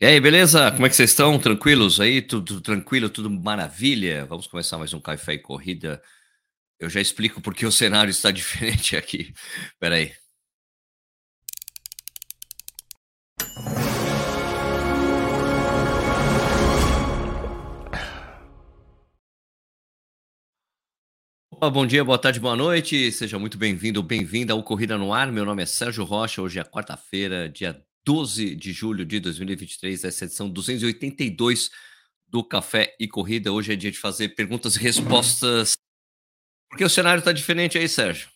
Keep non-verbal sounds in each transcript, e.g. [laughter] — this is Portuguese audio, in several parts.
E aí, beleza? Como é que vocês estão? Tranquilos aí? Tudo, tudo tranquilo? Tudo maravilha? Vamos começar mais um Café e Corrida. Eu já explico porque o cenário está [laughs] diferente aqui. Espera aí. Opa, bom dia, boa tarde, boa noite. Seja muito bem-vindo, bem-vinda ao Corrida no Ar. Meu nome é Sérgio Rocha. Hoje é quarta-feira, dia 12 de julho de 2023, essa edição 282 do Café e Corrida. Hoje é dia de fazer perguntas e respostas. Porque o cenário está diferente aí, Sérgio.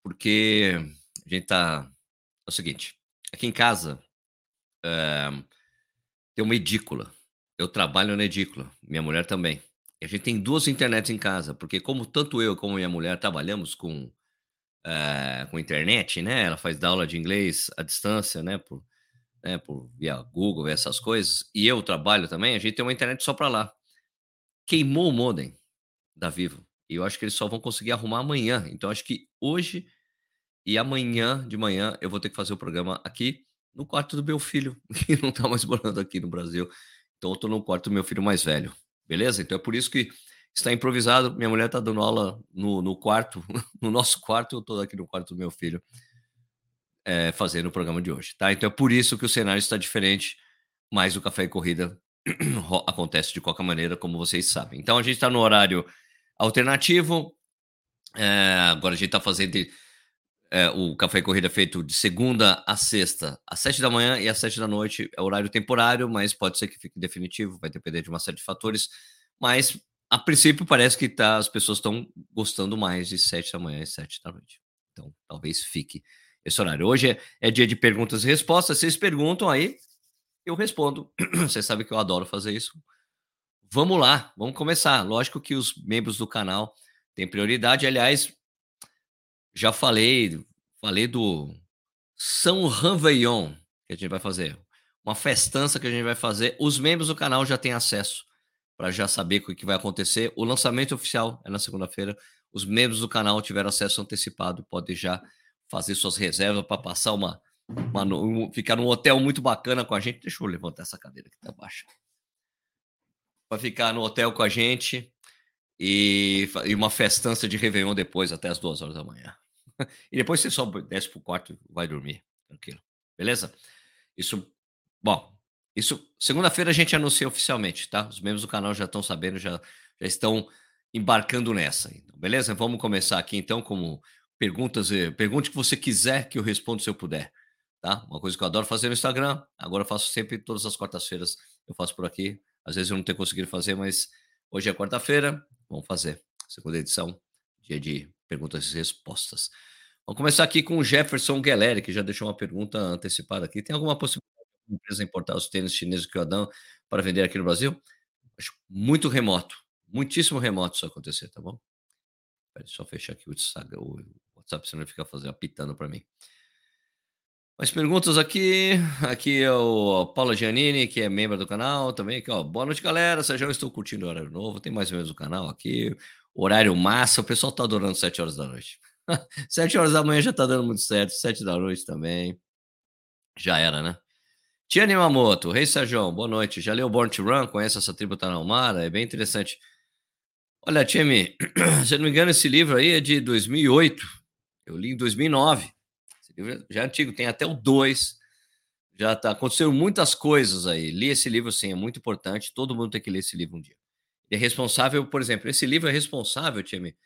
Porque a gente tá. É o seguinte: aqui em casa é... tem uma edícula. Eu trabalho na edícula, minha mulher também. E a gente tem duas internets em casa, porque como tanto eu como minha mulher trabalhamos com uh, com internet, né? Ela faz aula de inglês à distância, né? Por, né? Por via Google, essas coisas. E eu trabalho também. A gente tem uma internet só para lá. Queimou o modem da Vivo. E eu acho que eles só vão conseguir arrumar amanhã. Então acho que hoje e amanhã de manhã eu vou ter que fazer o programa aqui no quarto do meu filho, [laughs] que não tá mais morando aqui no Brasil. Então eu tô no quarto do meu filho mais velho. Beleza? Então é por isso que está improvisado. Minha mulher está dando aula no, no, quarto, [laughs] no nosso quarto, eu estou aqui no quarto do meu filho, é, fazendo o programa de hoje, tá? Então é por isso que o cenário está diferente, mas o Café e Corrida [clears throat] acontece de qualquer maneira, como vocês sabem. Então a gente está no horário alternativo, é, agora a gente está fazendo é, o Café e Corrida feito de segunda a sexta, às sete da manhã e às sete da noite, é horário temporário, mas pode ser que fique definitivo, vai depender de uma série de fatores, mas a princípio parece que tá, as pessoas estão gostando mais de 7 da manhã e 7 da noite. Então, talvez fique esse horário. Hoje é, é dia de perguntas e respostas. Vocês perguntam aí, eu respondo. [clears throat] Vocês sabem que eu adoro fazer isso. Vamos lá, vamos começar. Lógico que os membros do canal têm prioridade. Aliás, já falei, falei do São Ranveillon que a gente vai fazer. Uma festança que a gente vai fazer. Os membros do canal já têm acesso para já saber o que vai acontecer. O lançamento oficial é na segunda-feira. Os membros do canal tiveram acesso antecipado, podem já fazer suas reservas para passar uma, uma um, ficar num hotel muito bacana com a gente. Deixa eu levantar essa cadeira que está baixa. Para ficar no hotel com a gente e, e uma festança de Réveillon depois, até as duas horas da manhã. [laughs] E depois você só desce para o quarto e vai dormir, tranquilo. Beleza? Isso, bom, isso, segunda-feira a gente anuncia oficialmente, tá? Os membros do canal já estão sabendo, já, já estão embarcando nessa. Então, beleza? Vamos começar aqui então com perguntas. Pergunte o que você quiser que eu responda se eu puder, tá? Uma coisa que eu adoro fazer no Instagram, agora eu faço sempre todas as quartas-feiras, eu faço por aqui. Às vezes eu não tenho conseguido fazer, mas hoje é quarta-feira, vamos fazer. Segunda edição, dia de perguntas e respostas. Vamos começar aqui com o Jefferson Gueleri, que já deixou uma pergunta antecipada aqui. Tem alguma possibilidade empresa importar os tênis chineses que eu Adam para vender aqui no Brasil? Acho muito remoto, muitíssimo remoto isso acontecer, tá bom? Só fechar aqui o WhatsApp, senão ele fica fazendo, apitando para mim. Mais perguntas aqui. Aqui é o Paulo Giannini, que é membro do canal também. Aqui, ó. Boa noite, galera. Sérgio, estou curtindo o horário novo. Tem mais ou menos o canal aqui. Horário massa. O pessoal tá adorando 7 horas da noite. [laughs] 7 horas da manhã já tá dando muito certo. 7 da noite também. Já era, né? Tiane Mamoto, Rei Sérgio, boa noite. Já leu Born to Run? Conhece essa tribo Tarahumara? É bem interessante. Olha, Tiane, [clears throat] se não me engano, esse livro aí é de 2008. Eu li em 2009. Esse livro já é antigo, tem até o 2. Já tá, aconteceram muitas coisas aí. Li esse livro, sim, é muito importante. Todo mundo tem que ler esse livro um dia. É responsável, por exemplo, esse livro é responsável, Tiane,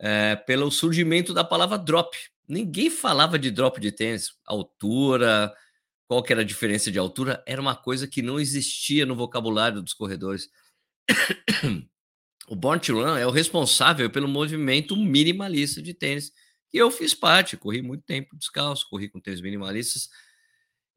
é, pelo surgimento da palavra drop. Ninguém falava de drop de tênis, altura, qual que era a diferença de altura, era uma coisa que não existia no vocabulário dos corredores. o Born to Run é o responsável pelo movimento minimalista de tênis, que eu fiz parte, corri muito tempo descalço, corri com tênis minimalistas,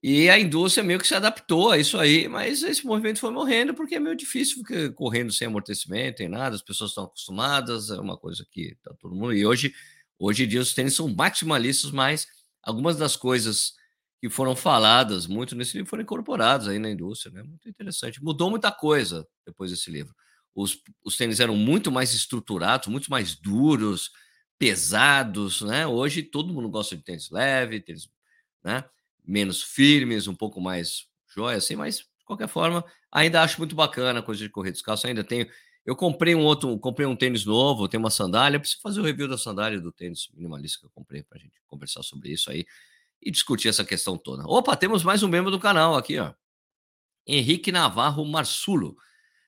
e a indústria meio que se adaptou a isso aí, mas esse movimento foi morrendo porque é meio difícil ficar correndo sem amortecimento, sem nada, as pessoas estão acostumadas, é uma coisa que tá todo mundo. E hoje, hoje em dia os tênis são maximalistas, mas algumas das coisas que foram faladas muito nesse livro foram incorporadas aí na indústria, né? Muito interessante. Mudou muita coisa depois desse livro. Os, os tênis eram muito mais estruturados, muito mais duros, pesados, né? Hoje todo mundo gosta de tênis leve, tênis, né? Menos firmes, um pouco mais joia, assim, mas de qualquer forma, ainda acho muito bacana a coisa de correr descalço. Ainda tenho. Eu comprei um outro, comprei um tênis novo, tenho uma sandália. Preciso fazer o review da sandália do tênis minimalista que eu comprei para a gente conversar sobre isso aí e discutir essa questão toda. Opa, temos mais um membro do canal aqui, ó. Henrique Navarro Marsulo.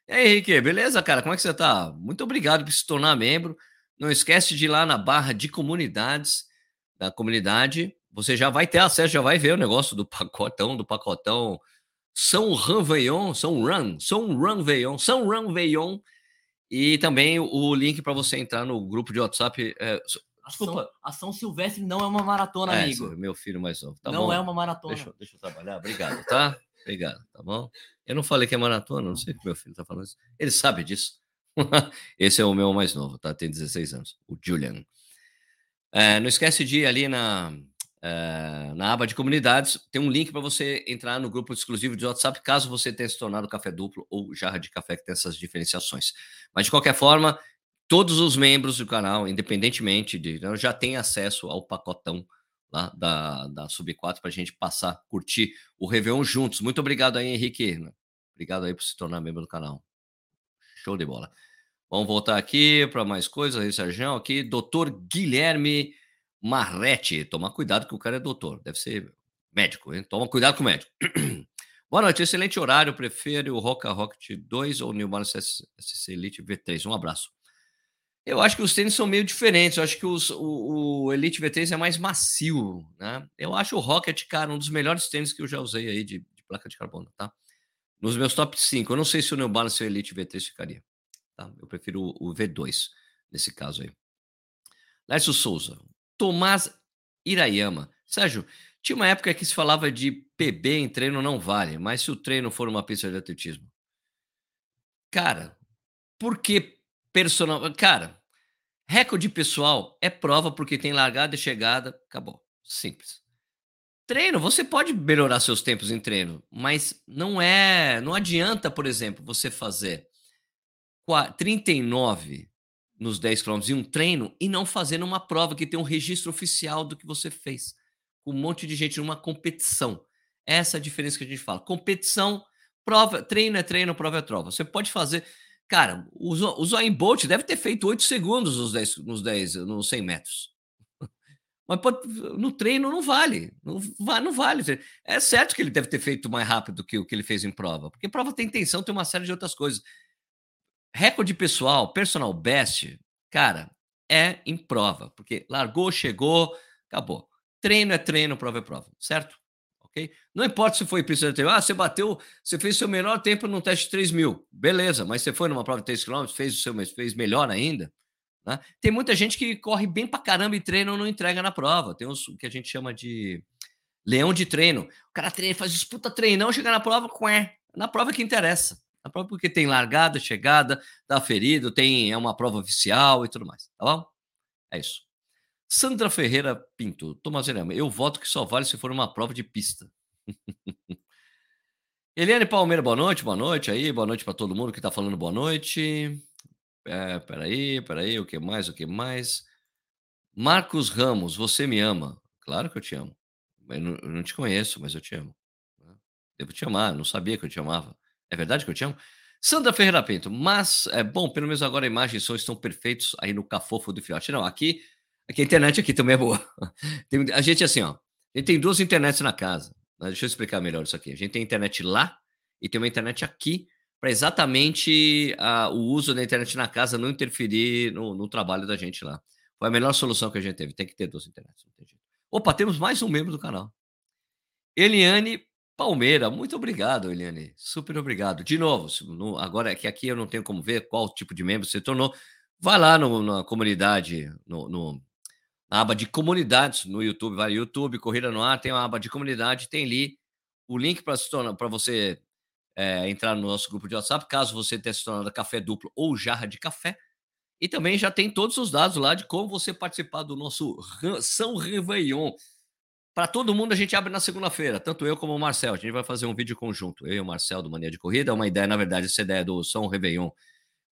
E aí, Henrique, beleza, cara? Como é que você tá? Muito obrigado por se tornar membro. Não esquece de ir lá na barra de comunidades da comunidade. Você já vai ter acesso, já vai ver o negócio do pacotão, do pacotão São Ranveillon, São Ran, São Ranveillon, São Ranveillon. E também o link para você entrar no grupo de WhatsApp. É. Ação, Ação Silvestre não é uma maratona, é, amigo. Meu filho mais novo. Tá não bom? é uma maratona. Deixa, deixa eu trabalhar. Obrigado, tá? [laughs] Obrigado, tá bom? Eu não falei que é maratona, não sei o que meu filho tá falando isso. Ele sabe disso. [laughs] Esse é o meu mais novo, tá? Tem 16 anos, o Julian. É, não esquece de ir ali na, é, na aba de comunidades, tem um link para você entrar no grupo exclusivo de WhatsApp, caso você tenha se tornado café duplo ou jarra de café, que tem essas diferenciações. Mas, de qualquer forma, todos os membros do canal, independentemente de. Né, já têm acesso ao pacotão lá da, da Sub 4 para a gente passar, curtir o Réveillon juntos. Muito obrigado aí, Henrique. Obrigado aí por se tornar membro do canal. Show de bola. Vamos voltar aqui para mais coisas aí, Sérgio. Aqui, doutor Guilherme Marretti. Toma cuidado que o cara é doutor. Deve ser médico, hein? Toma cuidado com o médico. [clears throat] Boa noite, excelente horário. Prefere o Roca Rocket 2 ou o New Balance SC Elite V3? Um abraço. Eu acho que os tênis são meio diferentes. Eu acho que os, o, o, Elite V3 é mais macio, né? Eu acho o Rocket, cara, um dos melhores tênis que eu já usei aí de, de placa de carbono, tá? Nos meus top 5. Eu não sei se o New Balance e o Elite V3 ficaria. Tá? Eu prefiro o, o V2 nesse caso aí. Lércio Souza. Tomás Irayama. Sérgio, tinha uma época que se falava de PB em treino não vale, mas se o treino for uma pista de atletismo. Cara, por que personal. Cara, recorde pessoal é prova porque tem largada e chegada, acabou. Simples. Treino, você pode melhorar seus tempos em treino, mas não é. Não adianta, por exemplo, você fazer 39 nos 10 km em um treino e não fazer numa prova que tem um registro oficial do que você fez. Com um monte de gente numa competição. Essa é a diferença que a gente fala. Competição, prova, treino é treino, prova é prova. Você pode fazer. Cara, o, o Bolt deve ter feito 8 segundos nos 10, nos 10, nos 100 metros. [laughs] Mas no treino não vale. Não, não vale. É certo que ele deve ter feito mais rápido que o que ele fez em prova. Porque prova tem tensão, tem uma série de outras coisas. Recorde pessoal, personal best, cara, é em prova. Porque largou, chegou, acabou. Treino é treino, prova é prova. Certo? Ok? Não importa se foi pista treino. Ah, você bateu, você fez seu menor tempo num teste de 3 mil. Beleza, mas você foi numa prova de 3 km, fez o seu, fez melhor ainda. Né? Tem muita gente que corre bem pra caramba e treina ou não entrega na prova. Tem uns que a gente chama de leão de treino. O cara treina, faz disputa treinão, chega na prova, é Na prova que interessa. Na prova porque tem largada, chegada, tá ferido, tem é uma prova oficial e tudo mais. Tá bom? É isso. Sandra Ferreira Pinto, Tomás eu voto que só vale se for uma prova de pista. [laughs] Eliane Palmeira, boa noite, boa noite aí, boa noite para todo mundo que está falando boa noite. É, peraí, peraí, o que mais, o que mais? Marcos Ramos, você me ama? Claro que eu te amo. Eu não, eu não te conheço, mas eu te amo. Devo te amar, não sabia que eu te amava. É verdade que eu te amo? Sandra Ferreira Pinto, mas, é bom, pelo menos agora a imagem e som estão perfeitos aí no cafofo do fiote. Não, aqui Aqui a internet aqui também é boa. [laughs] Tem, a gente assim, ó. A gente tem duas internets na casa. Deixa eu explicar melhor isso aqui. A gente tem internet lá e tem uma internet aqui para exatamente uh, o uso da internet na casa não interferir no, no, trabalho da gente lá. Foi a melhor solução que a gente teve. Tem que ter duas internets. Opa, temos mais um membro do canal. Eliane Palmeira, muito obrigado, Eliane. Super obrigado. De novo, no, agora que aqui eu não tenho como ver qual tipo de membro você tornou, vai lá no, na comunidade, no na aba de comunidades no YouTube, vai YouTube, Corrida no Ar, tem uma aba de comunidade, tem ali o link para você é, entrar no nosso grupo de WhatsApp, caso você tenha se tornado café duplo ou jarra de café. E também já tem todos os dados lá de como você participar do nosso São Réveillon. Para todo mundo, a gente abre na segunda-feira, tanto eu como o Marcel. A gente vai fazer um vídeo conjunto, eu e o Marcel do Mania de Corrida. É uma ideia, na verdade, essa ideia do São Réveillon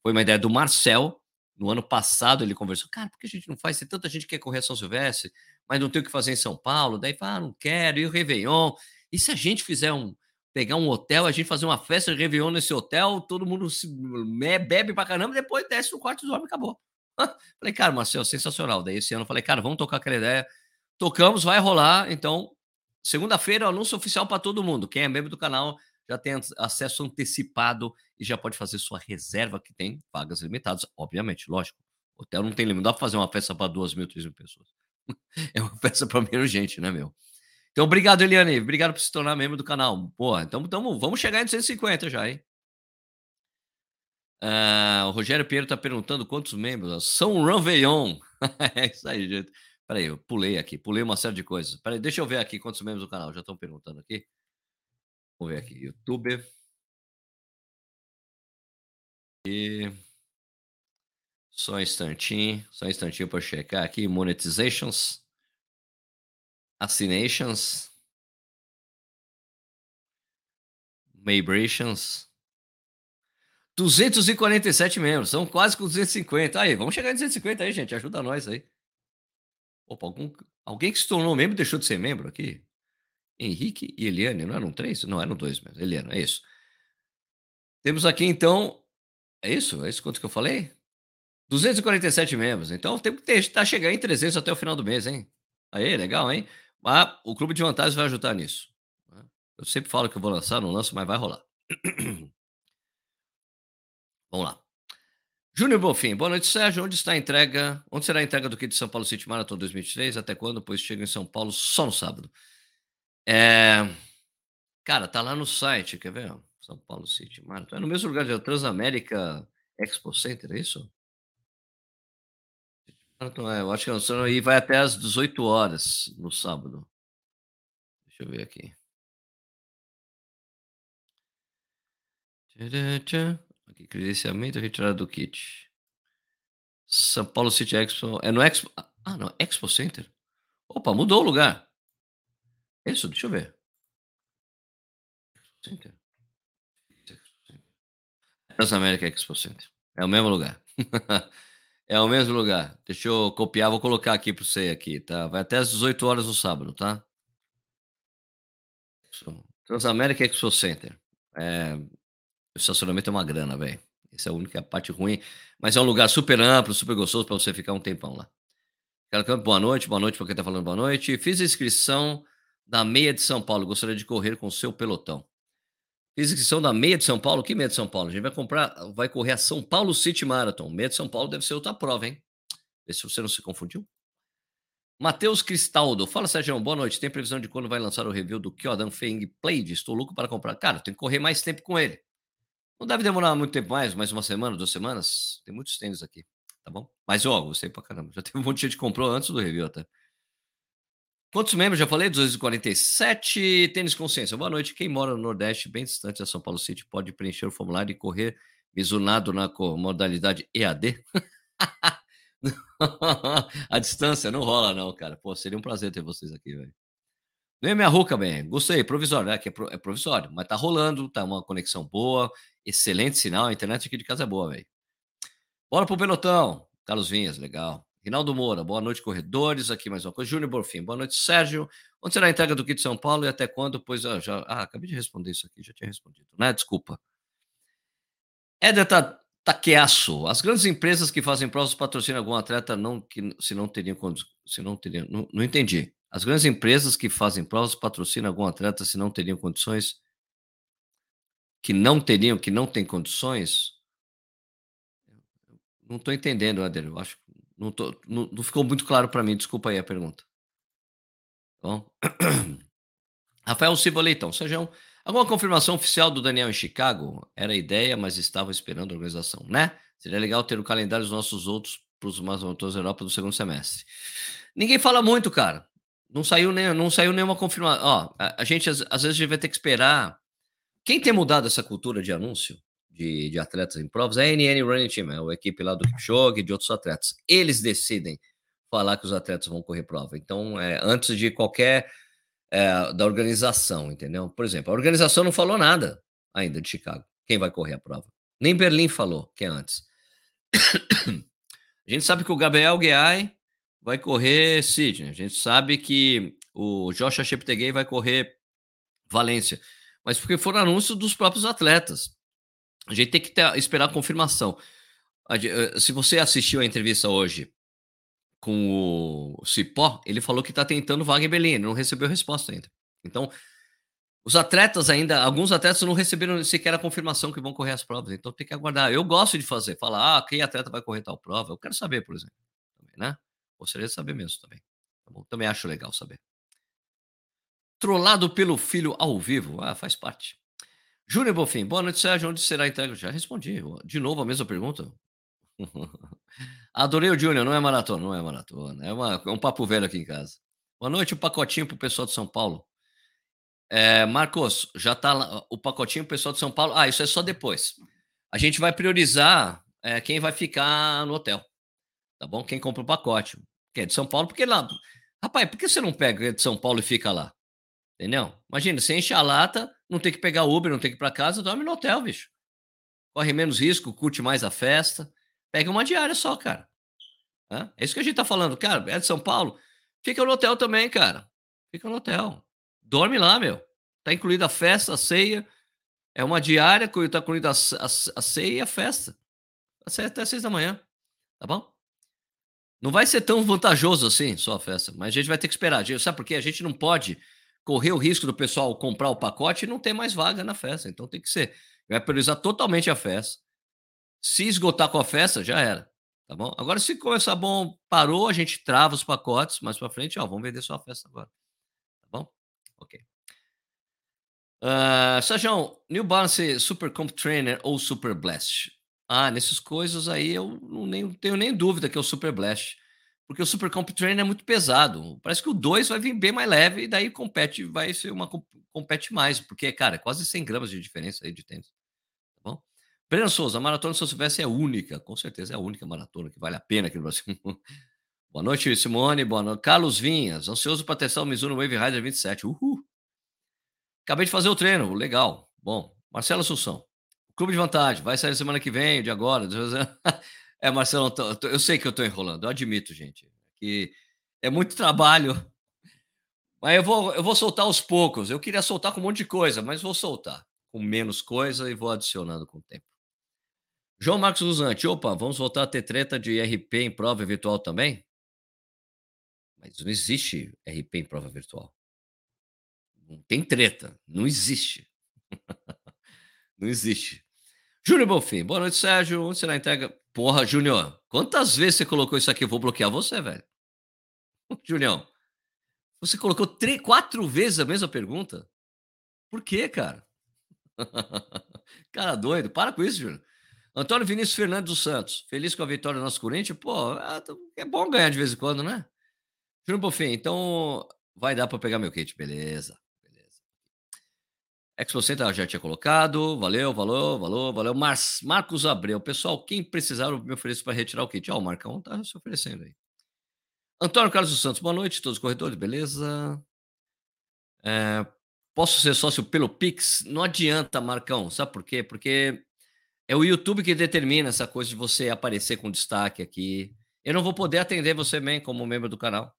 foi uma ideia do Marcel, no ano passado ele conversou, cara, por que a gente não faz? Tem tanta gente que quer correr a São Silvestre, mas não tem o que fazer em São Paulo. Daí fala, ah, não quero, e o Réveillon? E se a gente fizer um. pegar um hotel, a gente fazer uma festa de Réveillon nesse hotel, todo mundo se, bebe pra caramba, depois desce no quarto e acabou. [laughs] falei, cara, Marcel, sensacional. Daí esse ano eu falei, cara, vamos tocar aquela ideia. Tocamos, vai rolar. Então, segunda-feira, anúncio oficial para todo mundo. Quem é membro do canal já tem acesso antecipado e já pode fazer sua reserva, que tem vagas limitadas, obviamente, lógico. Hotel não tem limite, dá para fazer uma festa para duas mil, três mil pessoas. [laughs] é uma festa para menos gente, né, meu? Então, obrigado, Eliane. Obrigado por se tornar membro do canal. Pô, então, então vamos chegar em 250 já, hein? Uh, o Rogério Pinheiro está perguntando quantos membros. São Ranveillon. [laughs] é isso aí, gente. Peraí, eu pulei aqui, pulei uma série de coisas. Peraí, deixa eu ver aqui quantos membros do canal. Já estão perguntando aqui. Vamos ver aqui. YouTube. E... Só um instantinho, só um instantinho para checar aqui. Monetizations. Assinations. Vibrations. 247 membros, são quase com 250. Aí, vamos chegar em 250 aí, gente. Ajuda nós aí. Opa, algum, alguém que se tornou membro deixou de ser membro aqui? Henrique e Eliane, não eram três? Não, eram dois mesmo. Eliane, é isso. Temos aqui, então. É isso? É isso quanto que eu falei? 247 membros. Então tem que estar chegando em 300 até o final do mês, hein? Aí, legal, hein? Mas o Clube de Vantagens vai ajudar nisso. Eu sempre falo que eu vou lançar, não lanço, mas vai rolar. [clears throat] Vamos lá. Júnior Bonfim, boa noite, Sérgio. Onde está a entrega? Onde será a entrega do kit de São Paulo City Marathon 2023? Até quando? Pois chega em São Paulo só no sábado. É... Cara, tá lá no site, quer ver? São Paulo City Marathon. É no mesmo lugar de Transamérica Expo Center, é isso? É, eu acho que não, aí vai até às 18 horas no sábado. Deixa eu ver aqui. Aqui, credenciamento retirada do kit. São Paulo City Expo. É no Expo. Ah, não. Expo Center? Opa, mudou o lugar. Isso, deixa eu ver. Transamérica Expo Center. É o mesmo lugar. [laughs] é o mesmo lugar. Deixa eu copiar, vou colocar aqui para você aqui, tá? Vai até às 18 horas no sábado, tá? Transamérica Expo Center. É, o estacionamento é uma grana, velho. Essa é a única parte ruim. Mas é um lugar super amplo, super gostoso para você ficar um tempão lá. Campo, boa noite, boa noite para quem está falando boa noite. Fiz a inscrição da meia de São Paulo. Gostaria de correr com o seu pelotão. Fiz inscrição da meia de São Paulo. Que meia de São Paulo? A gente vai comprar, vai correr a São Paulo City Marathon. Meia de São Paulo deve ser outra prova, hein? Vê se você não se confundiu. Matheus Cristaldo. Fala, Sérgio. Boa noite. Tem previsão de quando vai lançar o review do Kyodan Feng Plaid? Estou louco para comprar. Cara, tem que correr mais tempo com ele. Não deve demorar muito tempo mais, mais uma semana, duas semanas. Tem muitos tênis aqui, tá bom? Mas, ó, gostei pra caramba. Já teve um monte de gente que comprou antes do review até. Quantos membros? Já falei, 247. Tênis Consciência. Boa noite. Quem mora no Nordeste, bem distante da São Paulo City, pode preencher o formulário e correr misunado na modalidade EAD? [laughs] a distância não rola, não, cara. Pô, seria um prazer ter vocês aqui, velho. Vem minha ruca, bem. Gostei, provisório, né? Que é, é, provisório, mas tá rolando, tá uma conexão boa, excelente sinal. A internet aqui de casa é boa, velho. Bora pro pelotão. Carlos Vinhas, legal. Rinaldo Moura, boa noite, corredores. Aqui mais uma coisa. Júnior Borfim, boa noite, Sérgio. Onde será a entrega do kit de São Paulo e até quando? Pois ah, já. Ah, acabei de responder isso aqui, já tinha respondido, né? Desculpa. Éder Taqueaço. As grandes empresas que fazem provas patrocinam algum atleta não, que, se não teriam. Se não teriam. Não, não entendi. As grandes empresas que fazem provas patrocinam algum atleta se não teriam condições? Que não teriam, que não têm condições? Não estou entendendo, Éder. Eu acho não, tô, não, não ficou muito claro para mim. Desculpa aí a pergunta. Tá bom? [clears throat] Rafael Silva Leitão, sejam alguma confirmação oficial do Daniel em Chicago? Era ideia, mas estava esperando a organização, né? Seria legal ter o calendário dos nossos outros para os maratonas da Europa do segundo semestre. Ninguém fala muito, cara. Não saiu, nem, não saiu nenhuma confirmação. Ó, a, a gente às, às, vezes vai ter que esperar. Quem tem mudado essa cultura de anúncio de, de atletas em provas é a NN Running Team, é a equipe lá do Kipchoge e de outros atletas. Eles decidem falar que os atletas vão correr prova. Então, é, antes de qualquer é, da organização, entendeu? Por exemplo, a organização não falou nada ainda de Chicago. Quem vai correr a prova? Nem Berlim falou, que é antes. [coughs] a gente sabe que o Gabriel Guiai vai correr Sydney. A gente sabe que o Joshua Cheptegei vai correr Valência. mas porque foram anúncios dos próprios atletas. A gente tem que ter, esperar a confirmação. Eh, se você assistiu a entrevista hoje com o Cipó, ele falou que está tentando vaga em Belém, não recebeu resposta ainda. Então, os atletas ainda, alguns atletas não receberam sequer a confirmação que vão correr as provas, então tem que aguardar. Eu gosto de fazer, falar, ah, quem atleta vai correr tal prova, eu quero saber, por exemplo, também, né? Gostaria de saber mesmo também. Tá? Também acho legal saber. Trollado pelo filho ao vivo, ah, faz parte. Júnior Bofim, boa noite, Sérgio. Onde será a entrega? Já respondi. De novo a mesma pergunta. [laughs] Adorei o Júnior, não é maratona, não é maratona. É, uma, é um papo velho aqui em casa. Boa noite, o um pacotinho para o pessoal de São Paulo. É, Marcos, já está o pacotinho para o pessoal de São Paulo. Ah, isso é só depois. A gente vai priorizar é, quem vai ficar no hotel. Tá bom? Quem compra o pacote. Que é de São Paulo, porque lá. Rapaz, por que você não pega de São Paulo e fica lá? Entendeu? Imagina, você enche a lata, não tem que pegar Uber, não tem que ir para casa, dorme no hotel, bicho. Corre menos risco, curte mais a festa. Pega uma diária só, cara. É isso que a gente tá falando. Cara, é de São Paulo? Fica no hotel também, cara. Fica no hotel. Dorme lá, meu. Tá incluída a festa, a ceia. É uma diária, tá incluída a, a, a ceia e a festa. Até seis da manhã. Tá bom? Não vai ser tão vantajoso assim, só a festa. Mas a gente vai ter que esperar. Sabe por quê? A gente não pode correr o risco do pessoal comprar o pacote e não ter mais vaga na festa. Então tem que ser. Vai priorizar totalmente a festa. Se esgotar com a festa, já era. Tá bom? Agora, se começar bom, parou, a gente trava os pacotes mais para frente, ó, vamos vender só a festa agora. Tá bom? Ok. Uh, Sérgio, New Balance Super Comp Trainer ou Super Blast? Ah, nessas coisas aí eu não nem, tenho nem dúvida que é o Super Blast. Porque o Super Comp Trainer é muito pesado. Parece que o 2 vai vir bem mais leve e daí compete, vai ser uma compete mais. Porque, cara, é quase 100 gramas de diferença aí de tênis. Breno Souza, a maratona São Silvestre é única, com certeza é a única maratona que vale a pena aqui no Brasil. [laughs] boa noite, Simone. Boa noite. Carlos Vinhas, ansioso para testar o Mizuno Wave Rider 27. Uhul. Acabei de fazer o treino, legal. Bom, Marcelo Assunção. Clube de vantagem, vai sair semana que vem, de agora. [laughs] É, Marcelo, eu sei que eu estou enrolando, eu admito, gente, que é muito trabalho. Mas eu vou, eu vou soltar aos poucos. Eu queria soltar com um monte de coisa, mas vou soltar com menos coisa e vou adicionando com o tempo. João Marcos Luzante, opa, vamos voltar a ter treta de RP em prova virtual também? Mas não existe RP em prova virtual. Não tem treta, não existe. [laughs] não existe. Júnior Bonfim, boa noite, Sérgio. Onde será a entrega? Porra, Júnior, quantas vezes você colocou isso aqui? Eu vou bloquear você, velho. [laughs] Julião, você colocou três, quatro vezes a mesma pergunta? Por quê, cara? [laughs] cara doido, para com isso, Júnior. Antônio Vinícius Fernandes dos Santos, feliz com a vitória do nosso Corinthians? Pô, é, é bom ganhar de vez em quando, né? Júnior Bofim, então vai dar para pegar meu kit, beleza. Expo Center já tinha colocado, valeu, valeu, valeu, valeu. Mar Marcos Abreu, pessoal, quem precisar eu me ofereço para retirar o kit. Ó, o Marcão tá se oferecendo aí. Antônio Carlos dos Santos, boa noite, todos os corredores, beleza? É, posso ser sócio pelo Pix? Não adianta, Marcão, sabe por quê? Porque é o YouTube que determina essa coisa de você aparecer com destaque aqui. Eu não vou poder atender você bem como membro do canal.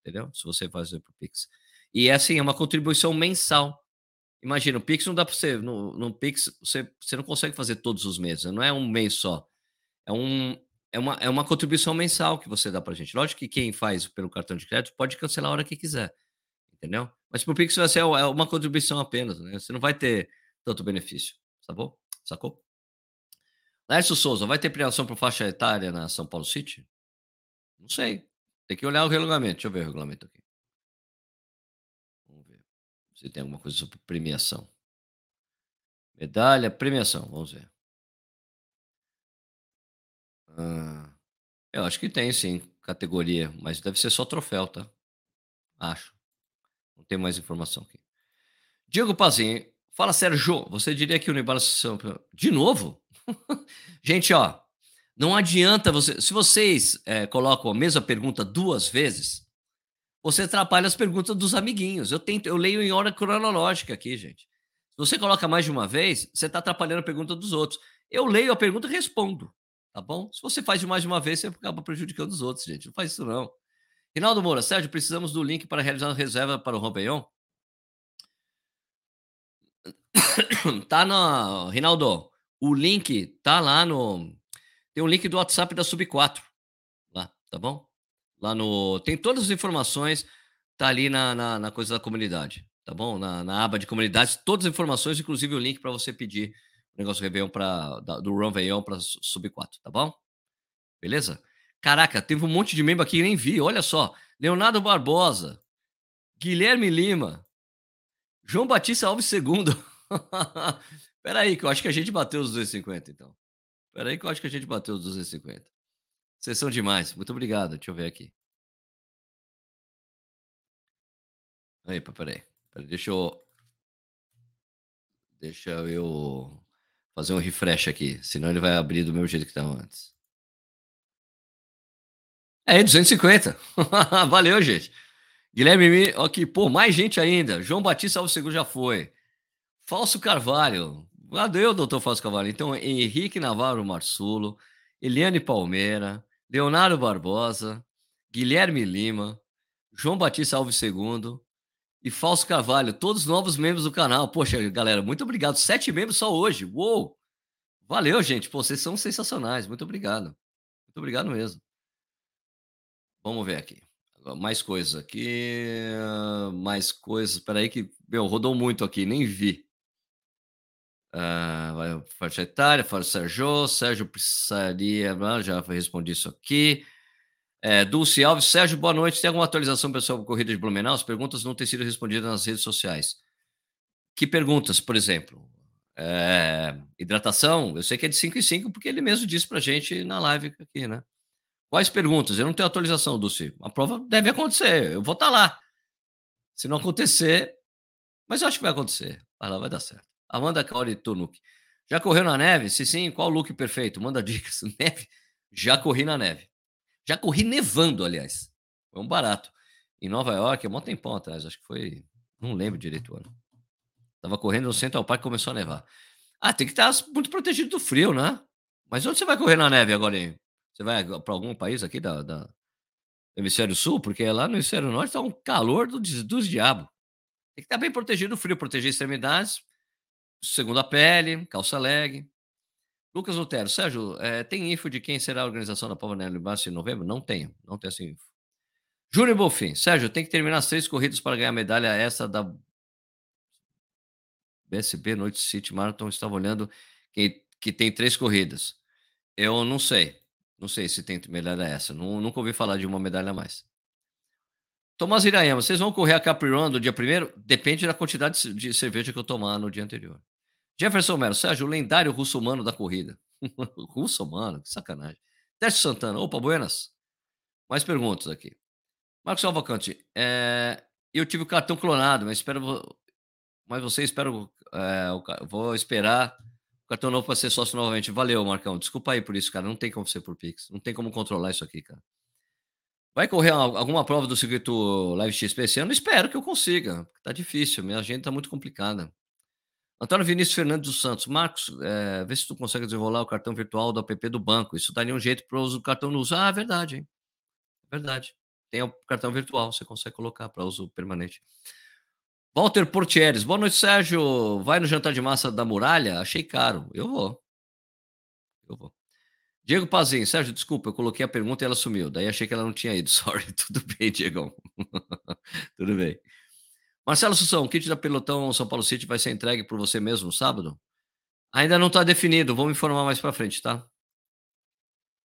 Entendeu? Se você fazer pro Pix. E é assim, é uma contribuição mensal. Imagina, o Pix não dá para você. No, no Pix, você, você não consegue fazer todos os meses. Não é um mês só. É, um, é, uma, é uma contribuição mensal que você dá para gente. Lógico que quem faz pelo cartão de crédito pode cancelar a hora que quiser. Entendeu? Mas pro Pix vai ser é uma contribuição apenas. Né? Você não vai ter tanto benefício. Sacou? Sacou? Lércio Souza, vai ter premiação por faixa etária na São Paulo City? Não sei. Tem que olhar o regulamento. Deixa eu ver o regulamento aqui. Se tem alguma coisa sobre premiação. Medalha, premiação. Vamos ver. Ah, eu acho que tem sim, categoria, mas deve ser só troféu, tá? Acho. Não tem mais informação aqui. Diego Pazinho, fala Sérgio, você diria que o Unibala de novo? [laughs] Gente, ó, não adianta você. Se vocês é, colocam a mesma pergunta duas vezes, você atrapalha as perguntas dos amiguinhos. Eu tento, eu leio em hora cronológica aqui, gente. Se você coloca mais de uma vez, você está atrapalhando a pergunta dos outros. Eu leio a pergunta e respondo, tá bom? Se você faz de mais de uma vez, você acaba prejudicando os outros, gente. Não faz isso, não. Rinaldo Moura, Sérgio, precisamos do link para realizar a reserva para o Rompeon? [coughs] tá na. Rinaldo, o link tá lá no. Tem um link do WhatsApp da Sub 4. Lá, tá bom? Lá no. Tem todas as informações, tá ali na, na, na coisa da comunidade, tá bom? Na, na aba de comunidades, todas as informações, inclusive o link para você pedir o negócio Réveillon pra, da, do Run Veillon para Sub 4, tá bom? Beleza? Caraca, teve um monte de membro aqui que nem vi, olha só. Leonardo Barbosa, Guilherme Lima, João Batista Alves II. [laughs] Peraí, que eu acho que a gente bateu os 250, então. Peraí, que eu acho que a gente bateu os 250. Vocês são demais. Muito obrigado. Deixa eu ver aqui. Aí, peraí. peraí. Deixa eu. Deixa eu fazer um refresh aqui. Senão ele vai abrir do mesmo jeito que estava antes. É, 250. [laughs] Valeu, gente. Guilherme, ok, pô, mais gente ainda. João Batista Alves Seguro já foi. Falso Carvalho. Adeus, doutor Falso Carvalho. Então, Henrique Navarro Marsulo, Eliane Palmeira, Leonardo Barbosa, Guilherme Lima, João Batista Alves II e Falso Carvalho, todos novos membros do canal. Poxa, galera, muito obrigado. Sete membros só hoje. Uou! Valeu, gente. Pô, vocês são sensacionais. Muito obrigado. Muito obrigado mesmo. Vamos ver aqui. Mais coisas aqui. Mais coisas. Espera aí que, meu, rodou muito aqui, nem vi. Uh, vai faixa etária, fala Sérgio, Sérgio precisaria, já respondi isso aqui. É, Dulce Alves, Sérgio, boa noite. Tem alguma atualização pessoal com corrida de Blumenau? As perguntas não têm sido respondidas nas redes sociais. Que perguntas, por exemplo? É, hidratação, eu sei que é de 5 em 5, porque ele mesmo disse pra gente na live aqui, né? Quais perguntas? Eu não tenho atualização, Dulce. A prova deve acontecer, eu vou estar tá lá. Se não acontecer, mas eu acho que vai acontecer. Vai lá, vai dar certo. Amanda Cauri Tunuk. Já correu na neve? Se sim, qual look perfeito? Manda [laughs] dicas. Neve? Já corri na neve. Já corri nevando, aliás. Foi um barato. Em Nova York, há um tempão atrás, acho que foi. Não lembro direito o ano. Tava correndo no Central Park e começou a nevar. Ah, tem que estar muito protegido do frio, né? Mas onde você vai correr na neve agora? Hein? Você vai para algum país aqui da, da, hemisfério sul? Porque lá no hemisfério norte está um calor do, dos diabos. Tem que estar bem protegido do frio, proteger extremidades, segunda pele, calça leg. Lucas Lutero, Sérgio, é, tem info de quem será a organização da Prova Bassi em novembro? Não tenho, não tenho essa info. Júnior Bolfin, Sérgio, tem que terminar as três corridas para ganhar a medalha essa da BSB Noite City Marathon. Estava olhando que, que tem três corridas. Eu não sei. Não sei se tem medalha essa. Não, nunca ouvi falar de uma medalha a mais. Tomás Irayama, vocês vão correr a Capri Run dia primeiro? Depende da quantidade de cerveja que eu tomar no dia anterior. Jefferson Melo, Sérgio, o lendário russo-humano da corrida. [laughs] russo-humano, que sacanagem. Teste Santana, opa, buenas. Mais perguntas aqui. Marcos Alvacante, é, eu tive o cartão clonado, mas espero. Mas você espera. É, vou esperar Cartão novo para ser sócio novamente. Valeu, Marcão. Desculpa aí por isso, cara. Não tem como ser por Pix. Não tem como controlar isso aqui, cara. Vai correr alguma prova do circuito Live XP esse ano? Espero que eu consiga. Tá difícil, minha agenda tá muito complicada. Antônio Vinícius Fernandes dos Santos. Marcos, é, vê se tu consegue desenrolar o cartão virtual do app do banco. Isso daria um jeito para uso do cartão no uso. Ah, é verdade, hein? É verdade. Tem o cartão virtual, você consegue colocar para uso permanente. Walter Portieres, boa noite, Sérgio. Vai no jantar de massa da muralha? Achei caro. Eu vou. Eu vou. Diego Pazinho, Sérgio, desculpa, eu coloquei a pergunta e ela sumiu. Daí achei que ela não tinha ido. [laughs] Sorry, tudo bem, Diegão. [laughs] tudo bem. Marcelo Sussão, o kit da Pelotão São Paulo City vai ser entregue por você mesmo no sábado? Ainda não está definido, vamos informar mais para frente, tá?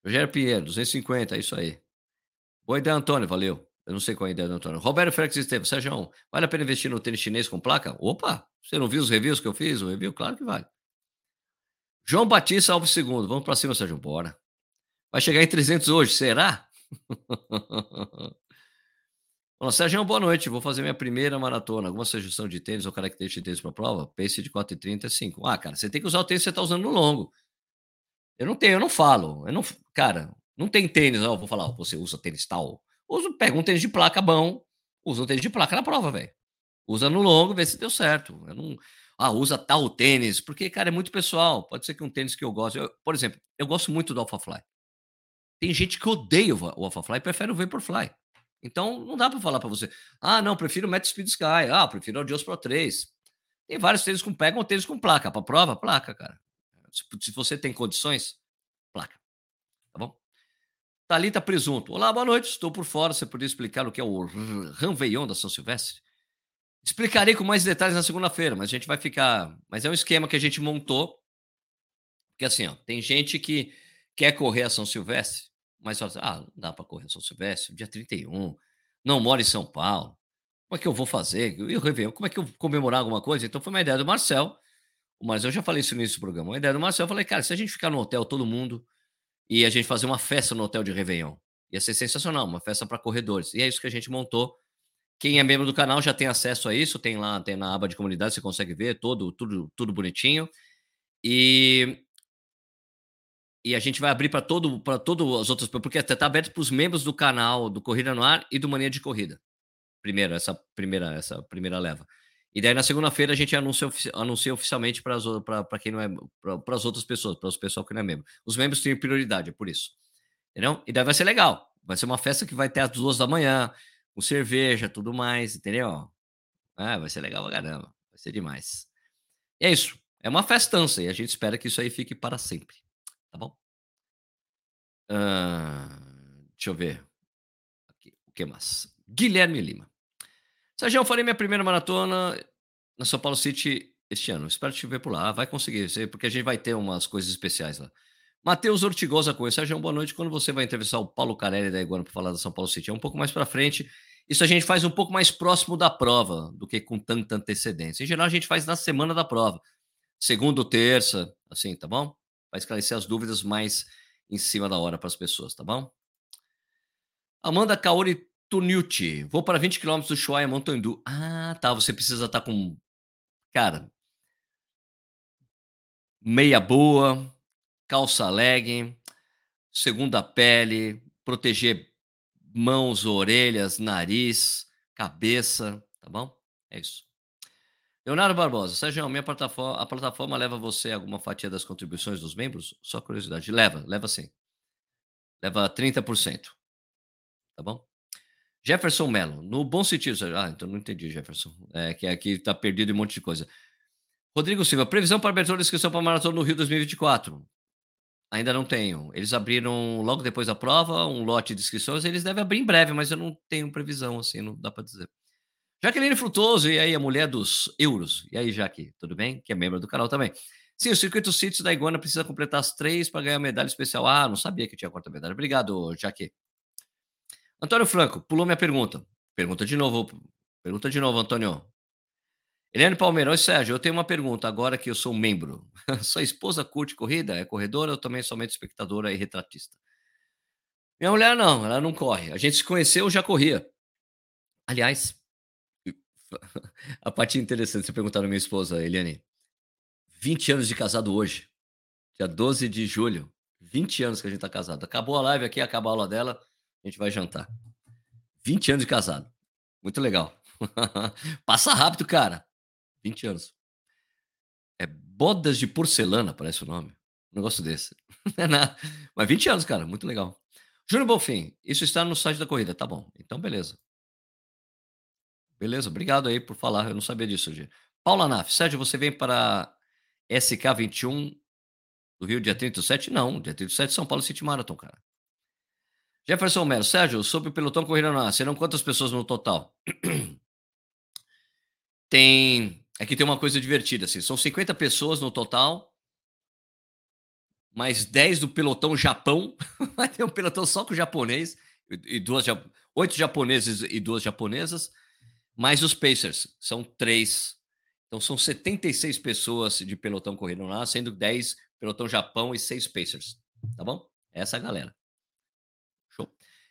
Rogério Pinheiro, 250, é isso aí. Boa ideia, Antônio, valeu. Eu não sei qual é a ideia do Antônio. Roberto Félix Estevam, Sérgio, vale a pena investir no tênis chinês com placa? Opa, você não viu os reviews que eu fiz? O review? Claro que vale. João Batista Alves II, vamos para cima, Sérgio, bora. Vai chegar em 300 hoje, será? [laughs] Olá, Sérgio, boa noite. Vou fazer minha primeira maratona. Alguma sugestão de tênis ou característica de tênis para prova? Pace de 4,30 é 5. Ah, cara, você tem que usar o tênis que você está usando no longo. Eu não tenho, eu não falo. Eu não, cara, não tem tênis. Vou falar, você usa tênis tal Usa, pega um tênis de placa bom, usa um tênis de placa na prova, velho. Usa no longo, vê se deu certo. Eu não, ah, usa tal tênis, porque, cara, é muito pessoal. Pode ser que um tênis que eu gosto. Eu, por exemplo, eu gosto muito do Alphafly. Tem gente que odeia o Alphafly e prefere o Vaporfly. Então, não dá para falar para você. Ah, não, prefiro o Met Speed Sky. Ah, prefiro o Adios Pro 3. Tem vários tênis com pegam tênis com placa. Para prova, placa, cara. Se, se, você tem condições, placa. Tá bom? Thalita Presunto. Olá, boa noite. Estou por fora. Você poderia explicar o que é o Ranveillon da São Silvestre? Explicarei com mais detalhes na segunda-feira, mas a gente vai ficar. Mas é um esquema que a gente montou. Porque assim, ó, tem gente que quer correr a São Silvestre, mas assim, ah, dá para correr São Silvestre, dia 31, não mora em São Paulo. Como é que eu vou fazer? E o Réveillon, como é que eu vou comemorar alguma coisa? Então foi uma ideia do Marcel. Marcel, eu já falei isso no início do programa. Uma ideia do Marcel, eu falei, cara, se a gente ficar no hotel, todo mundo, e a gente fazer uma festa no hotel de Réveillon, ia ser sensacional, uma festa para corredores. E é isso que a gente montou. Quem é membro do canal já tem acesso a isso, tem lá, tem na aba de comunidade, você consegue ver todo, tudo, tudo bonitinho. E e a gente vai abrir para todo para todas as outras porque está aberto para os membros do canal do Corrida no Ar e do Mania de Corrida. Primeiro essa primeira essa primeira leva. E daí na segunda-feira a gente anuncia, anuncia oficialmente para quem não é para as outras pessoas, para os pessoal que não é membro. Os membros têm prioridade, é por isso. Entendeu? E daí vai ser legal. Vai ser uma festa que vai ter às duas da manhã, com cerveja, tudo mais, entendeu? Ah, vai ser legal pra caramba. Vai ser demais. E é isso. É uma festança e a gente espera que isso aí fique para sempre. Tá bom? Uh, deixa eu ver. Aqui, o que mais? Guilherme Lima. Sérgio, eu farei minha primeira maratona na São Paulo City este ano. Espero te ver por lá. Vai conseguir, porque a gente vai ter umas coisas especiais lá. Matheus Ortigosa com Sérgio, boa noite. Quando você vai entrevistar o Paulo Carelli da Iguana para falar da São Paulo City? É um pouco mais para frente. Isso a gente faz um pouco mais próximo da prova do que com tanta antecedência. Em geral, a gente faz na semana da prova. Segunda, terça, assim, tá bom? Vai esclarecer as dúvidas mais em cima da hora para as pessoas, tá bom? Amanda Kaori Tuniuti. Vou para 20 km do Chuaia Montandu. Ah, tá. Você precisa estar tá com. Cara. Meia boa, calça leg, segunda pele, proteger mãos, orelhas, nariz, cabeça, tá bom? É isso. Leonardo Barbosa, Sérgio, minha plataforma, a plataforma leva você alguma fatia das contribuições dos membros? Só curiosidade. Leva, leva sim. Leva 30%. Tá bom? Jefferson Mello, no bom sentido. Ah, então não entendi, Jefferson. É que aqui tá perdido um monte de coisa. Rodrigo Silva, previsão para abertura de inscrição para a Maratona no Rio 2024. Ainda não tenho. Eles abriram logo depois da prova um lote de inscrições. Eles devem abrir em breve, mas eu não tenho previsão, assim, não dá para dizer. Jaqueline Frutoso, e aí a mulher dos euros. E aí, Jaque, tudo bem? Que é membro do canal também. Sim, o Circuito Cities da Iguana precisa completar as três para ganhar medalha especial. Ah, não sabia que tinha quarta medalha. Obrigado, Jaque. Antônio Franco, pulou minha pergunta. Pergunta de novo. Pergunta de novo, Antônio. Eliane Palmeirão, Sérgio, eu tenho uma pergunta agora que eu sou membro. [laughs] Sua esposa curte corrida? É corredora ou também somente espectadora e retratista? Minha mulher não, ela não corre. A gente se conheceu, já corria. Aliás, [laughs] a parte interessante, você perguntar à minha esposa, Eliane. 20 anos de casado hoje. Dia 12 de julho. 20 anos que a gente tá casado. Acabou a live aqui, acaba a aula dela, a gente vai jantar. 20 anos de casado. Muito legal. [laughs] Passa rápido, cara. 20 anos. É bodas de porcelana, parece o nome. Um negócio desse. [laughs] É. Mas 20 anos, cara. Muito legal. Júnior Bonfim, isso está no site da corrida. Tá bom. Então, beleza. Beleza, obrigado aí por falar. Eu não sabia disso, hoje. Paula Naf, Sérgio, você vem para SK21 do Rio, dia 37? Não, dia 37 São Paulo City Marathon, cara. Jefferson Melo, Sérgio, sobre o pelotão corrida no ar, serão quantas pessoas no total? [clears throat] tem. Aqui tem uma coisa divertida, assim. São 50 pessoas no total, mais 10 do pelotão Japão. [laughs] Vai ter um pelotão só com japonês, e duas, oito japoneses e duas japonesas mais os Pacers, são três. Então são 76 pessoas de pelotão correndo lá, sendo 10 pelotão Japão e 6 Pacers. Tá bom? Essa é a galera. Show.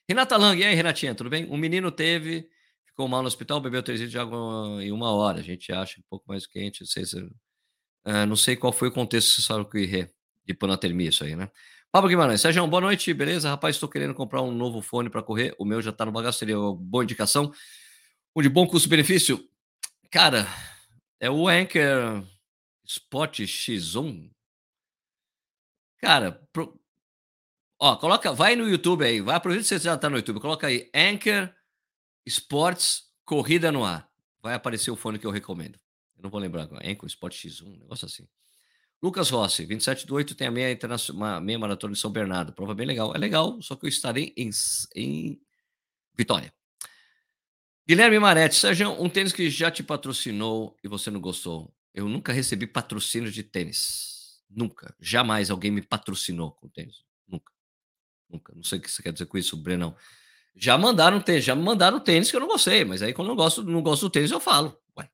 Renata Lang, e aí, Renatinha, tudo bem? Um menino teve, ficou mal no hospital, bebeu 3 litros de água em uma hora. A gente acha um pouco mais quente. Não sei, se, uh, não sei qual foi o contexto que de panatermia, isso aí, né? Pablo Guimarães, Sérgio, boa noite, beleza? Rapaz, estou querendo comprar um novo fone para correr. O meu já está no bagaço, seria uma boa indicação. O de bom custo-benefício, cara, é o Anchor Spot X1. Cara, pro... ó, coloca, vai no YouTube aí, vai, aproveita que você já tá no YouTube, coloca aí Anchor Sports Corrida no Ar. Vai aparecer o fone que eu recomendo. Eu não vou lembrar agora. Enco, Sport X1, um negócio assim. Lucas Rossi, 27 do 8, tem a meia, uma meia maratona de São Bernardo. Prova bem legal. É legal, só que eu estarei em, em Vitória. Guilherme Maretti, Sérgio, um tênis que já te patrocinou e você não gostou. Eu nunca recebi patrocínio de tênis. Nunca. Jamais alguém me patrocinou com tênis. Nunca. Nunca. Não sei o que você quer dizer com isso, Brenão. Já mandaram tênis, já mandaram tênis que eu não gostei, mas aí quando eu gosto, não gosto do tênis, eu falo. Ué,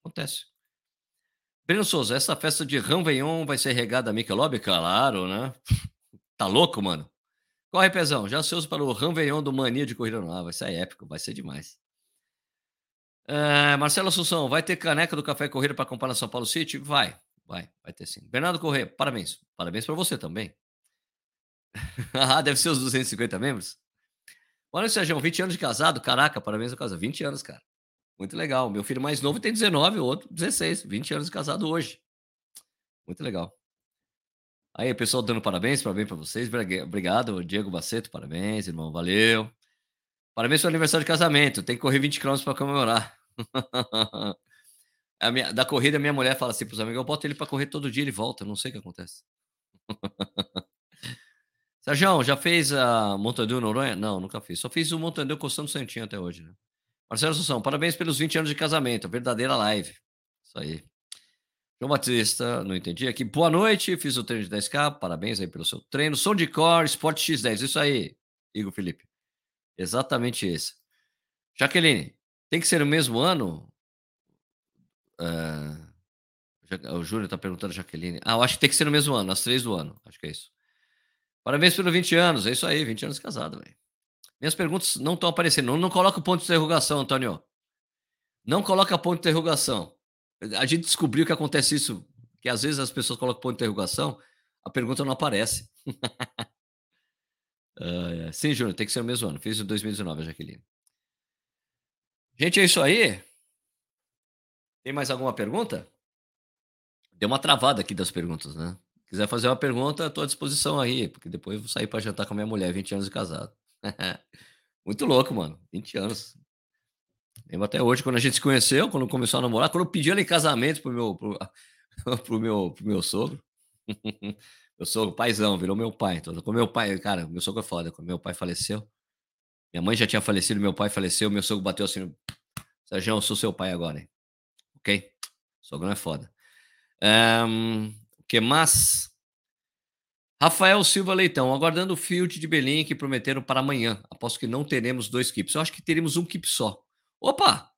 acontece. Breno Souza, essa festa de Ranveillon vai ser regada a Michelob? Claro, né? Tá louco, mano? Corre, Pezão. Já ansioso para o Ranveillon do Mania de Corrida no Ar. Vai ser épico, vai ser demais. É, Marcelo Assunção, vai ter caneca do Café Corrida para comprar na São Paulo City? Vai, vai, vai ter sim. Bernardo Corrêa, parabéns. Parabéns para você também. [laughs] ah, deve ser os 250 membros? Olha, Sérgio, 20 anos de casado. Caraca, parabéns ao casado. 20 anos, cara. Muito legal. Meu filho mais novo tem 19, o outro 16. 20 anos de casado hoje. Muito legal. Aí, pessoal dando parabéns, parabéns para vocês. Obrigado, Diego Baceto, parabéns, irmão. Valeu. Parabéns pelo aniversário de casamento. Tem que correr 20 km para comemorar. [laughs] minha, da corrida, minha mulher fala assim para os amigos: eu boto ele para correr todo dia, ele volta. Não sei o que acontece. [laughs] Sérgio, já fez a Montandeu Noronha? Não, nunca fiz. Só fiz o Montandeu coçando Santinho até hoje, né? Marcelo Assunção, parabéns pelos 20 anos de casamento. Verdadeira live. Isso aí. João Batista, não entendi aqui. Boa noite, fiz o treino de 10K. Parabéns aí pelo seu treino. Som de cor, Sport X10. Isso aí, Igor Felipe. Exatamente esse. Jaqueline, tem que ser no mesmo ano? Uh, o Júnior está perguntando, Jaqueline. Ah, eu acho que tem que ser no mesmo ano, às três do ano. Acho que é isso. Parabéns pelos 20 anos. É isso aí, 20 anos casado, velho. Minhas perguntas não estão aparecendo. Não, não coloca ponto de interrogação, Antônio. Não coloca ponto de interrogação. A gente descobriu que acontece isso, que às vezes as pessoas colocam ponto de interrogação, a pergunta não aparece. [laughs] uh, sim, Júnior, tem que ser o mesmo ano. Fiz em 2019, Jaqueline. Gente, é isso aí. Tem mais alguma pergunta? Deu uma travada aqui das perguntas, né? quiser fazer uma pergunta, estou à disposição aí, porque depois eu vou sair para jantar com a minha mulher, 20 anos de casado. [laughs] Muito louco, mano. 20 anos. Lembro até hoje, quando a gente se conheceu, quando começou a namorar, quando eu pedi ela em casamento pro meu, pro, [laughs] pro meu, pro meu sogro. [laughs] meu sogro, paizão, virou meu pai. Então, com meu pai, cara, meu sogro é foda. Quando meu pai faleceu, minha mãe já tinha falecido, meu pai faleceu, meu sogro bateu assim, Sérgio, eu sou seu pai agora, hein? Ok? Sogro é foda. Um, que mais? Rafael Silva Leitão, aguardando o field de Belém que prometeram para amanhã. Aposto que não teremos dois keeps. Eu acho que teremos um keep só. Opa!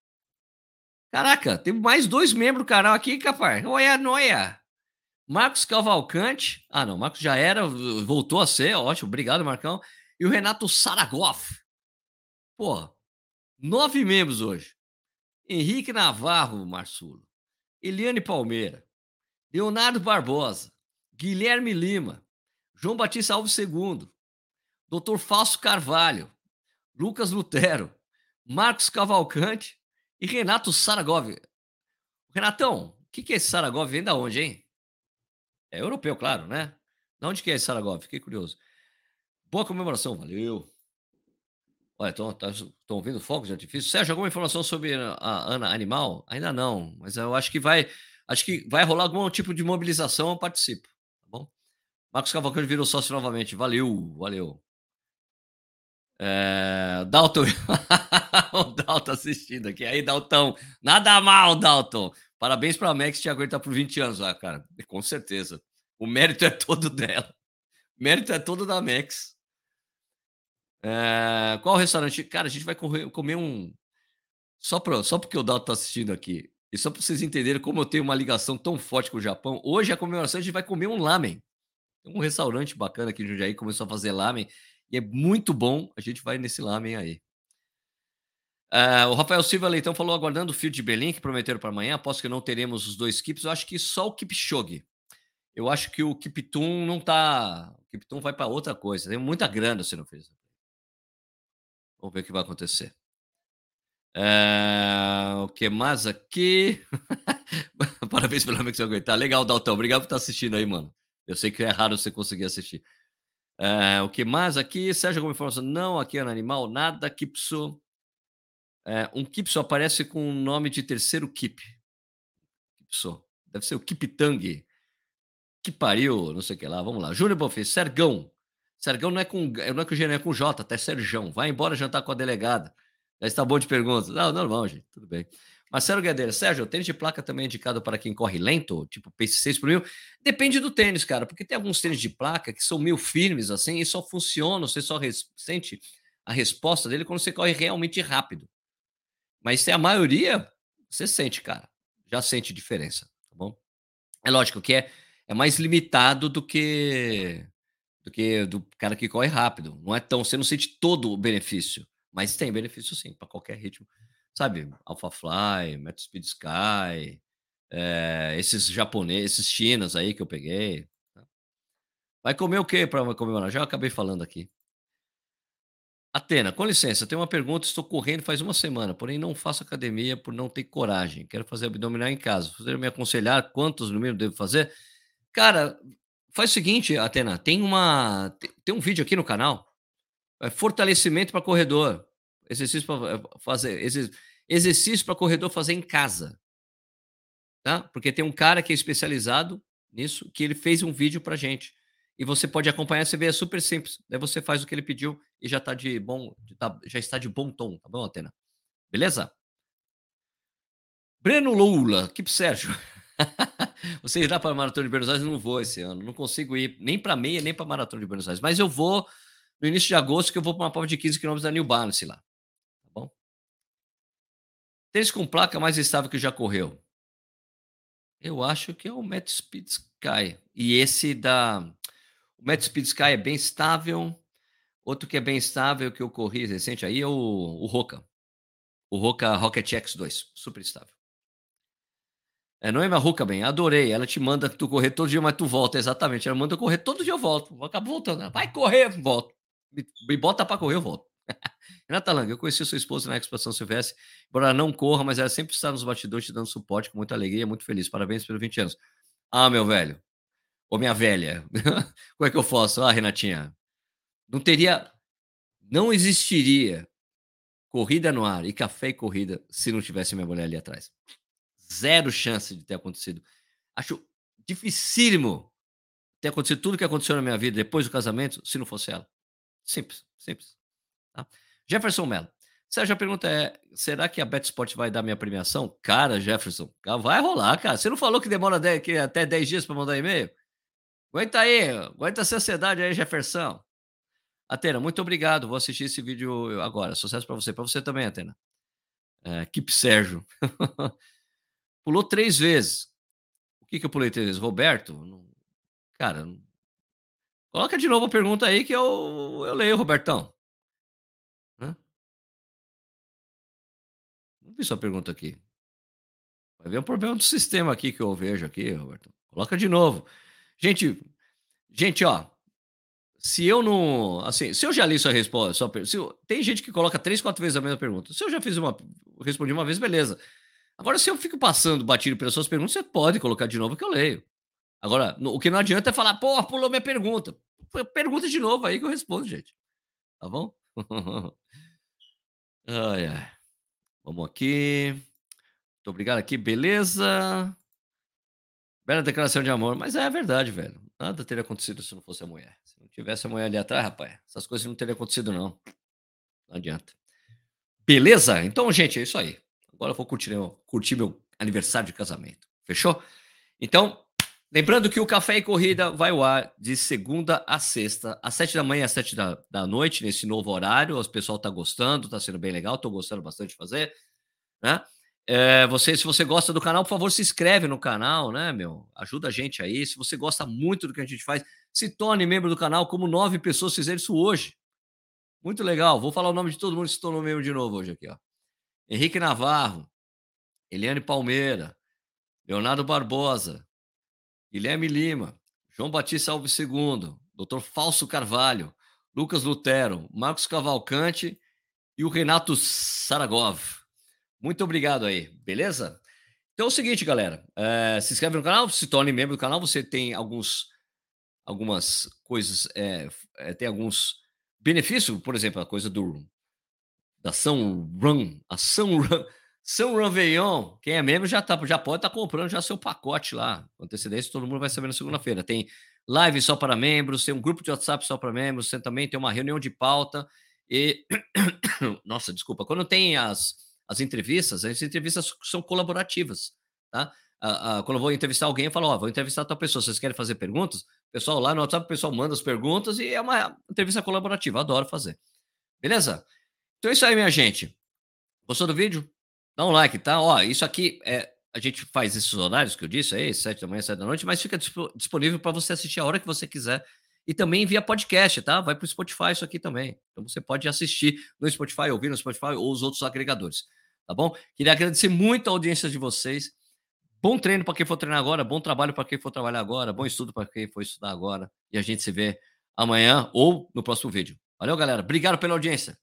Caraca, tem mais dois membros do canal aqui, capaz. Olha, noia. Marcos Cavalcante. Ah, não, Marcos já era, voltou a ser. Ótimo, obrigado, Marcão. E o Renato Saragoff. Pô, nove membros hoje. Henrique Navarro, Marçulo. Eliane Palmeira. Leonardo Barbosa, Guilherme Lima, João Batista Alves II, Dr. Fausto Carvalho, Lucas Lutero, Marcos Cavalcante e Renato Saragov. Renatão, o que, que é esse Saragov? Vem da onde, hein? É europeu, claro, né? De onde que é esse Saragov? Fiquei curioso. Boa comemoração, valeu. Estão ouvindo fogos de artifício? Sérgio, alguma informação sobre a Ana Animal? Ainda não, mas eu acho que vai Acho que vai rolar algum tipo de mobilização, eu participo. Tá bom? Marcos Cavalcante virou sócio novamente. Valeu, valeu. É, Dalton. [laughs] o Dalton assistindo aqui. Aí, Dalton. Nada mal, Dalton. Parabéns para a Max te aguentar por 20 anos. Ah, cara, com certeza. O mérito é todo dela. O mérito é todo da Max. É, qual restaurante? Cara, a gente vai comer um. Só, pra, só porque o Dalton está assistindo aqui. E só para vocês entenderem como eu tenho uma ligação tão forte com o Japão, hoje a comemoração a gente vai comer um lamen. Tem um restaurante bacana aqui em Jundiaí começou a fazer lamen e é muito bom. A gente vai nesse lamen aí. Uh, o Rafael Silva Leitão falou aguardando o fio de Berlim que prometeram para amanhã. Aposto que não teremos os dois Kips. Eu acho que só o Kipchoge. Eu acho que o Kiptum não tá. O Kiptum vai para outra coisa. Tem muita grana se não fez. Vamos ver o que vai acontecer. É, o que mais aqui? [laughs] Parabéns pelo amigo que você aguentar. Legal, Dalton. Obrigado por estar assistindo aí, mano. Eu sei que é raro você conseguir assistir. É, o que mais aqui? Sérgio, alguma informação? Não, aqui é no animal, nada. Kipso. É, um Kipso aparece com o nome de terceiro Kip. Kipso. Deve ser o Kiptang. Que pariu, não sei o que lá. Vamos lá. Júnior Bonfim, Sergão. Sergão não é com, não é com G, não é com J, até Serjão. Vai embora jantar com a delegada. Já está bom de perguntas. Não, normal, gente. Tudo bem. Marcelo Gadeira, Sérgio, o tênis de placa também é indicado para quem corre lento, tipo pace 6 por mil? Depende do tênis, cara, porque tem alguns tênis de placa que são meio firmes assim e só funcionam, você só sente a resposta dele quando você corre realmente rápido. Mas se a maioria, você sente, cara, já sente diferença, tá bom? É lógico que é, é mais limitado do que do que do cara que corre rápido. Não é tão, você não sente todo o benefício, mas tem benefício sim para qualquer ritmo sabe, AlphaFly, Metro Speed Sky, é, esses japoneses, esses chinas aí que eu peguei. Tá. Vai comer o que para comemorar? Já acabei falando aqui. Atena, com licença, tem uma pergunta. Estou correndo faz uma semana, porém não faço academia por não ter coragem. Quero fazer abdominal em casa. Você me aconselhar quantos números devo fazer? Cara, faz o seguinte, Atena, tem uma tem, um vídeo aqui no canal. É fortalecimento para corredor. Exercício para eh, fazer. Exercício para corredor fazer em casa. Tá? Porque tem um cara que é especializado nisso, que ele fez um vídeo para gente. E você pode acompanhar, você vê, é super simples. Daí você faz o que ele pediu e já tá de bom, tá, já está de bom tom, tá bom, Atena? Beleza? Breno Lula, que Sérgio. [laughs] [laughs] você irá para a Maratona de Buenos Aires? Não vou esse ano. Não consigo ir nem para meia, nem para a Maratona de Buenos Aires. Mas eu vou no início de agosto, que eu vou para uma prova de 15 km da New Balance lá. Tênis com placa mais estável que já correu? Eu acho que é o Met Speed Sky. E esse da. O Met Speed Sky é bem estável. Outro que é bem estável que eu corri recente aí é o, o Roca. O Roca Rocket X2. Super estável. É, Noema Ruka, bem, adorei. Ela te manda tu correr todo dia, mas tu volta. Exatamente. Ela manda correr todo dia, eu volto. Acabo voltando. Vai correr, volto. Me, me bota para correr, eu volto. [laughs] Renata Lang, eu conheci sua esposa na Expo São Silvestre, embora ela não corra, mas ela sempre está nos bastidores te dando suporte com muita alegria, muito feliz. Parabéns pelos 20 anos. Ah, meu velho. Ô, minha velha. [laughs] Como é que eu faço? Ah, Renatinha. Não teria. Não existiria corrida no ar e café e corrida se não tivesse minha mulher ali atrás. Zero chance de ter acontecido. Acho dificílimo ter acontecido tudo que aconteceu na minha vida depois do casamento se não fosse ela. Simples, simples. Tá? Jefferson Mello. Sérgio, a pergunta é: será que a BetSport vai dar minha premiação? Cara, Jefferson, vai rolar, cara. Você não falou que demora 10, que até 10 dias para mandar e-mail? Aguenta aí, aguenta essa ansiedade aí, Jefferson. Atena, muito obrigado. Vou assistir esse vídeo agora. Sucesso para você. Para você também, Atena. É, Keep Sérgio. [laughs] Pulou três vezes. O que, que eu pulei três vezes? Roberto? Cara, coloca de novo a pergunta aí que eu, eu leio, Robertão. Não vi sua pergunta aqui. Vai ver um problema do sistema aqui que eu vejo aqui, Roberto. Coloca de novo. Gente, gente, ó. Se eu não. Assim, se eu já li sua resposta. Sua, se eu, tem gente que coloca três, quatro vezes a mesma pergunta. Se eu já fiz uma. Respondi uma vez, beleza. Agora, se eu fico passando batido pelas suas perguntas, você pode colocar de novo que eu leio. Agora, o que não adianta é falar, pô, pulou minha pergunta. Pergunta de novo aí que eu respondo, gente. Tá bom? [laughs] ai, ai. Vamos aqui. Muito obrigado aqui, beleza? Bela declaração de amor, mas é verdade, velho. Nada teria acontecido se não fosse a mulher. Se não tivesse a mulher ali atrás, rapaz, essas coisas não teriam acontecido, não. Não adianta. Beleza? Então, gente, é isso aí. Agora eu vou curtir, curtir meu aniversário de casamento. Fechou? Então, lembrando que o Café e Corrida vai ao ar de segunda a sexta, às sete da manhã às sete da, da noite, nesse novo horário. O pessoal tá gostando, tá sendo bem legal, tô gostando bastante de fazer né? É, você, se você gosta do canal, por favor, se inscreve no canal, né, meu? Ajuda a gente aí. Se você gosta muito do que a gente faz, se torne membro do canal, como nove pessoas fizeram isso hoje. Muito legal. Vou falar o nome de todo mundo que se tornou membro de novo hoje aqui, ó. Henrique Navarro, Eliane Palmeira, Leonardo Barbosa, Guilherme Lima, João Batista Alves II, Dr. Falso Carvalho, Lucas Lutero, Marcos Cavalcante e o Renato Saragov. Muito obrigado aí, beleza? Então é o seguinte, galera. É, se inscreve no canal, se torne membro do canal. Você tem alguns, algumas coisas, é, é, tem alguns benefícios, por exemplo, a coisa do da ação run, ação run, São Réveillon, quem é membro já, tá, já pode estar tá comprando já seu pacote lá. Com antecedência, todo mundo vai saber na segunda-feira. Tem live só para membros, tem um grupo de WhatsApp só para membros, tem também tem uma reunião de pauta. E. [coughs] Nossa, desculpa. Quando tem as, as entrevistas, as entrevistas são colaborativas. Tá? quando eu vou entrevistar alguém, eu falo: Ó, vou entrevistar tal pessoa, vocês querem fazer perguntas? Pessoal lá no WhatsApp, o pessoal manda as perguntas e é uma entrevista colaborativa. adoro fazer. Beleza? Então é isso aí, minha gente. Gostou do vídeo? Dá um like, tá? Ó, isso aqui é. A gente faz esses horários que eu disse aí, sete da manhã, sete da noite, mas fica disponível para você assistir a hora que você quiser. E também via podcast, tá? Vai para o Spotify isso aqui também. Então você pode assistir no Spotify, ouvir no Spotify ou os outros agregadores. Tá bom? Queria agradecer muito a audiência de vocês. Bom treino para quem for treinar agora, bom trabalho para quem for trabalhar agora, bom estudo para quem for estudar agora. E a gente se vê amanhã ou no próximo vídeo. Valeu, galera. Obrigado pela audiência.